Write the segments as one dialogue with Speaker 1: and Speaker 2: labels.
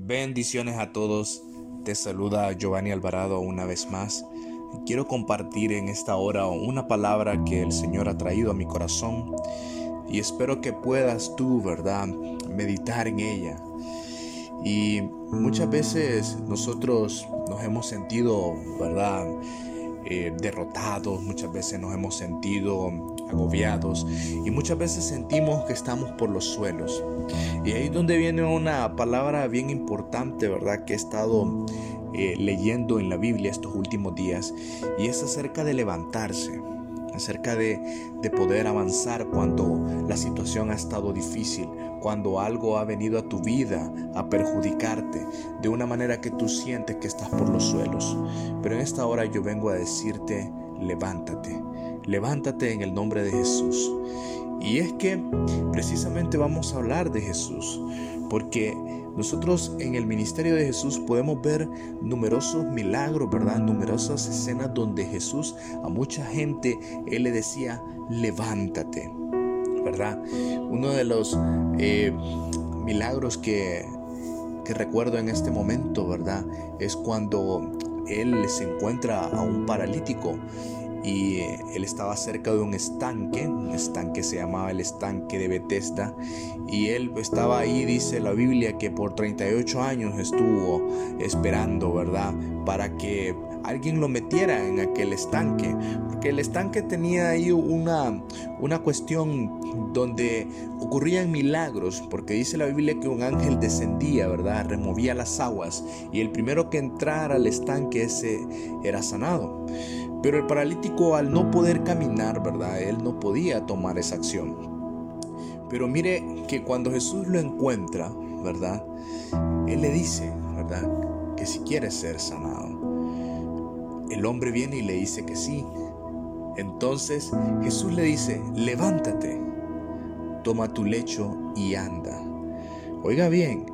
Speaker 1: Bendiciones a todos. Te saluda Giovanni Alvarado una vez más. Quiero compartir en esta hora una palabra que el Señor ha traído a mi corazón y espero que puedas tú, ¿verdad?, meditar en ella. Y muchas veces nosotros nos hemos sentido, ¿verdad?, eh, derrotados, muchas veces nos hemos sentido agobiados y muchas veces sentimos que estamos por los suelos. Y ahí es donde viene una palabra bien importante, ¿verdad? Que he estado eh, leyendo en la Biblia estos últimos días y es acerca de levantarse acerca de, de, poder avanzar cuando la situación ha estado difícil, cuando algo ha venido a tu vida a perjudicarte de una manera que tú sientes que estás por los suelos. Pero en esta hora yo vengo a decirte, levántate, levántate en el nombre de Jesús. Y es que precisamente vamos a hablar de Jesús, porque nosotros en el ministerio de Jesús podemos ver numerosos milagros, ¿verdad? Numerosas escenas donde Jesús a mucha gente, Él le decía, levántate, ¿verdad? Uno de los eh, milagros que, que recuerdo en este momento, ¿verdad? Es cuando Él se encuentra a un paralítico y él estaba cerca de un estanque, un estanque se llamaba el estanque de Bethesda y él estaba ahí, dice la Biblia, que por 38 años estuvo esperando, ¿verdad? Para que alguien lo metiera en aquel estanque, porque el estanque tenía ahí una, una cuestión donde ocurrían milagros, porque dice la Biblia que un ángel descendía, ¿verdad? Removía las aguas y el primero que entrara al estanque ese era sanado. Pero el paralítico al no poder caminar, ¿verdad? Él no podía tomar esa acción. Pero mire que cuando Jesús lo encuentra, ¿verdad? Él le dice, ¿verdad? Que si quiere ser sanado. El hombre viene y le dice que sí. Entonces Jesús le dice, levántate, toma tu lecho y anda. Oiga bien,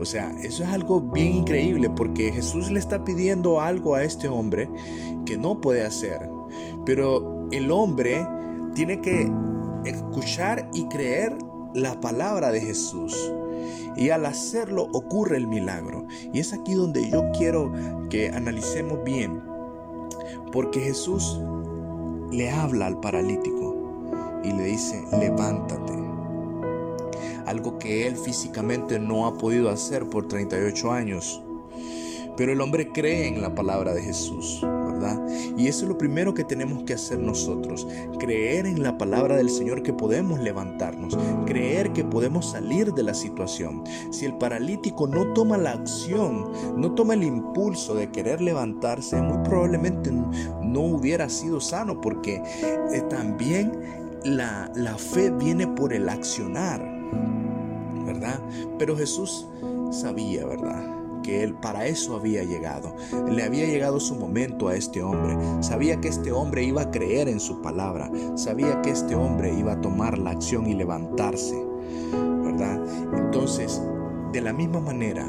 Speaker 1: o sea, eso es algo bien increíble porque Jesús le está pidiendo algo a este hombre que no puede hacer. Pero el hombre tiene que escuchar y creer la palabra de Jesús. Y al hacerlo ocurre el milagro. Y es aquí donde yo quiero que analicemos bien. Porque Jesús le habla al paralítico y le dice, levántate algo que él físicamente no ha podido hacer por 38 años. Pero el hombre cree en la palabra de Jesús, ¿verdad? Y eso es lo primero que tenemos que hacer nosotros, creer en la palabra del Señor que podemos levantarnos, creer que podemos salir de la situación. Si el paralítico no toma la acción, no toma el impulso de querer levantarse, muy probablemente no hubiera sido sano porque eh, también la, la fe viene por el accionar. ¿Verdad? Pero Jesús sabía, ¿verdad? que él para eso había llegado. Le había llegado su momento a este hombre. Sabía que este hombre iba a creer en su palabra. Sabía que este hombre iba a tomar la acción y levantarse. ¿Verdad? Entonces, de la misma manera,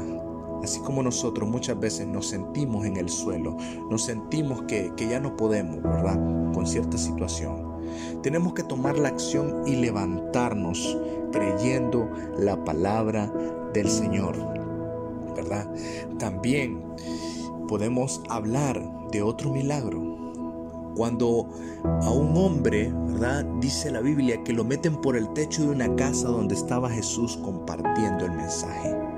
Speaker 1: así como nosotros muchas veces nos sentimos en el suelo, nos sentimos que, que ya no podemos, ¿verdad? Con cierta situación. Tenemos que tomar la acción y levantarnos creyendo la palabra del Señor. ¿Verdad? También podemos hablar de otro milagro. Cuando a un hombre, ¿verdad? Dice la Biblia que lo meten por el techo de una casa donde estaba Jesús compartiendo el mensaje.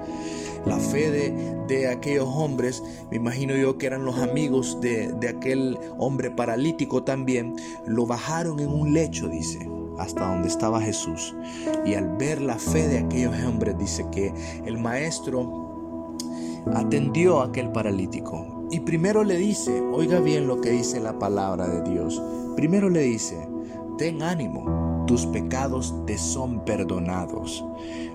Speaker 1: La fe de, aquellos hombres, me imagino yo que eran los amigos de, de aquel hombre paralítico también, lo bajaron en un lecho, dice hasta donde estaba Jesús. Y al ver la fe de aquellos hombres, dice que el maestro atendió a aquel paralítico. Y primero le dice, oiga bien lo que dice la palabra de Dios. Primero le dice, ten ánimo, tus pecados te son perdonados.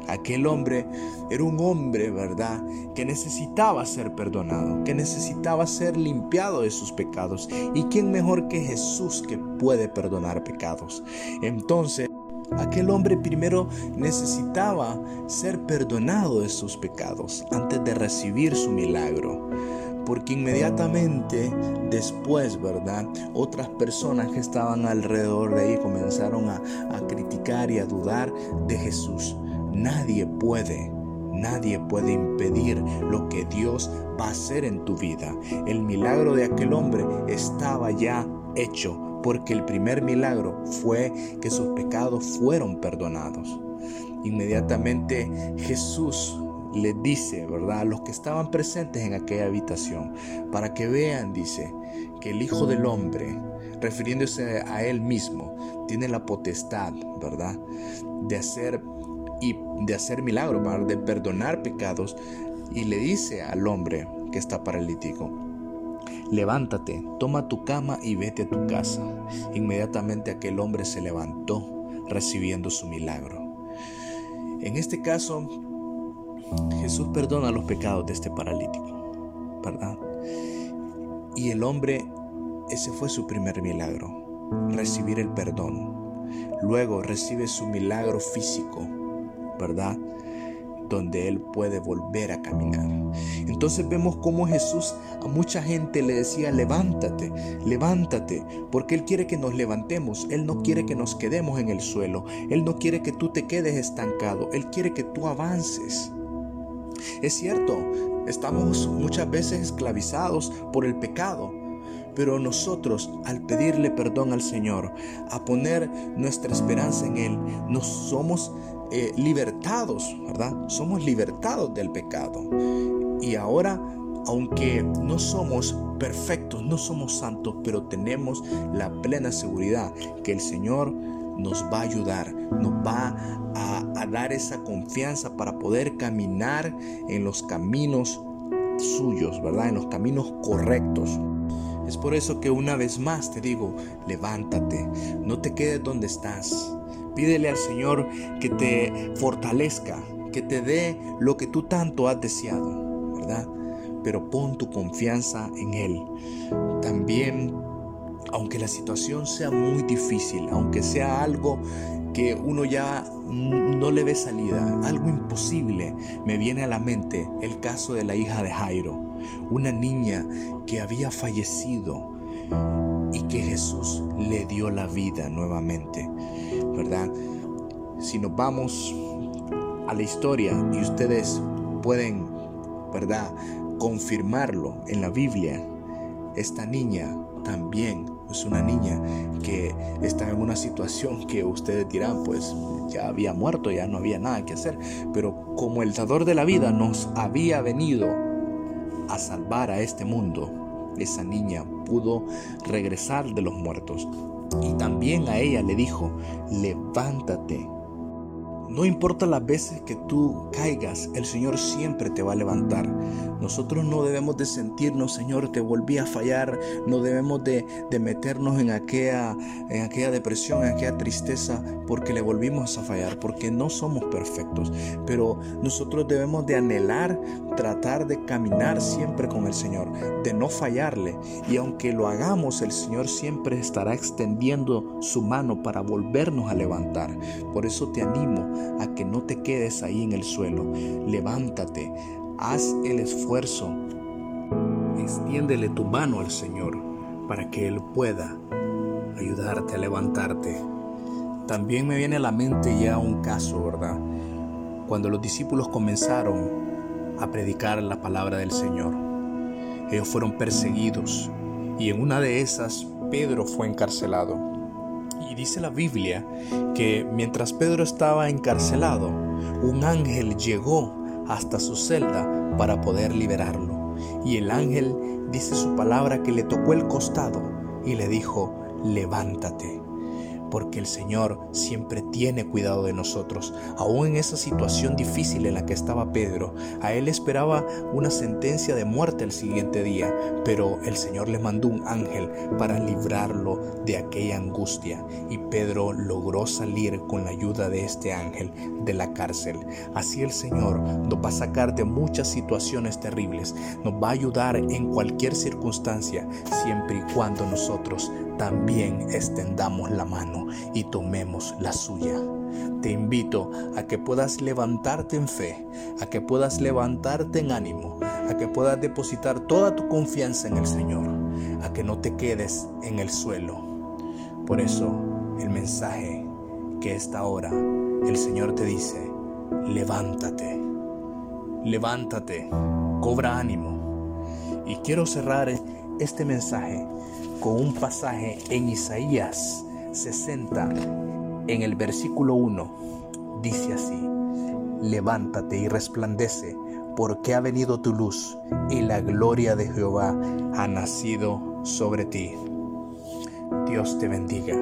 Speaker 1: Aquel hombre era un hombre, ¿verdad?, que necesitaba ser perdonado, que necesitaba ser limpiado de sus pecados. ¿Y quién mejor que Jesús que puede perdonar pecados? Entonces, Aquel hombre primero necesitaba ser perdonado de sus pecados antes de recibir su milagro porque inmediatamente después, ¿verdad? Otras personas que estaban alrededor de ahí comenzaron a, criticar y a dudar de Jesús. Nadie puede, Nadie puede impedir lo que Dios va a hacer en tu vida. El milagro de aquel hombre estaba ya hecho porque el primer milagro fue que sus pecados fueron perdonados. Inmediatamente Jesús le dice, ¿verdad? A los que estaban presentes en aquella habitación, para que vean, dice, que el Hijo del Hombre, refiriéndose a Él mismo, tiene la potestad, ¿verdad? De hacer y de hacer milagros, de perdonar pecados. Y le dice al hombre que está paralítico, levántate, toma tu cama y vete a tu casa. Inmediatamente aquel hombre se levantó recibiendo su milagro. En este caso, Jesús perdona los pecados de este paralítico, ¿verdad? Y el hombre, ese fue su primer milagro, recibir el perdón. Luego recibe su milagro físico, ¿verdad? Donde él puede volver a caminar. Entonces vemos cómo Jesús a mucha gente le decía, levántate, levántate, porque Él quiere que nos levantemos, Él no quiere que nos quedemos en el suelo, Él no quiere que tú te quedes estancado, Él quiere que tú avances. Es cierto, estamos muchas veces esclavizados por el pecado, pero nosotros al pedirle perdón al Señor, a poner nuestra esperanza en Él, nos somos eh, libertados, ¿verdad? Somos libertados del pecado. Y ahora, aunque no somos perfectos, no somos santos, pero tenemos la plena seguridad que el Señor nos va a ayudar, nos va a, dar esa confianza para poder caminar en los caminos suyos, ¿verdad? En los caminos correctos. Es por eso que una vez más te digo, levántate, no te quedes donde estás. Pídele al Señor que te fortalezca, que te dé lo que tú tanto has deseado, ¿verdad? Pero pon tu confianza en Él. También aunque la situación sea muy difícil, aunque sea algo que uno ya no le ve salida, algo imposible, me viene a la mente el caso de la hija de Jairo, una niña que había fallecido y que Jesús le dio la vida nuevamente, ¿verdad? Si nos vamos a la historia y ustedes pueden, ¿verdad? Confirmarlo en la Biblia, esta niña también es una niña que está en una situación que ustedes dirán, pues ya había muerto, ya no había nada que hacer. Pero como el dador de la vida nos había venido a salvar a este mundo, esa niña pudo regresar de los muertos. Y también a ella le dijo, levántate no importa las veces que tú caigas, el Señor siempre te va a levantar. Nosotros no debemos de sentirnos, Señor, te volví a fallar. No debemos de, meternos en aquella, en aquella depresión, en aquella tristeza, porque le volvimos a fallar, porque no somos perfectos. Pero nosotros debemos de anhelar, tratar de caminar siempre con el Señor, de no fallarle. Y aunque lo hagamos, el Señor siempre estará extendiendo su mano para volvernos a levantar. Por eso te animo a que no te quedes ahí en el suelo. Levántate, haz el esfuerzo. Extiéndele tu mano al Señor para que Él pueda ayudarte a levantarte. También me viene a la mente ya un caso, ¿verdad? Cuando los discípulos comenzaron a predicar la palabra del Señor. Ellos fueron perseguidos y en una de esas Pedro fue encarcelado. Y dice la Biblia que mientras Pedro estaba encarcelado, un ángel llegó hasta su celda para poder liberarlo. Y el ángel dice su palabra que le tocó el costado y le dijo, levántate porque el Señor siempre tiene cuidado de nosotros. Aún en esa situación difícil en la que estaba Pedro, a él esperaba una sentencia de muerte el siguiente día, pero el Señor le mandó un ángel para librarlo de aquella angustia y Pedro logró salir con la ayuda de este ángel de la cárcel. Así el Señor nos va a sacar de muchas situaciones terribles, nos va a ayudar en cualquier circunstancia, siempre y cuando nosotros también extendamos la mano y tomemos la suya. Te invito a que puedas levantarte en fe, a que puedas levantarte en ánimo, a que puedas depositar toda tu confianza en el Señor, a que no te quedes en el suelo. Por eso el mensaje que esta hora el Señor te dice, levántate, levántate, cobra ánimo. Y quiero cerrar este mensaje con un pasaje en Isaías 60, en el versículo 1. Dice así, levántate y resplandece, porque ha venido tu luz y la gloria de Jehová ha nacido sobre ti. Dios te bendiga.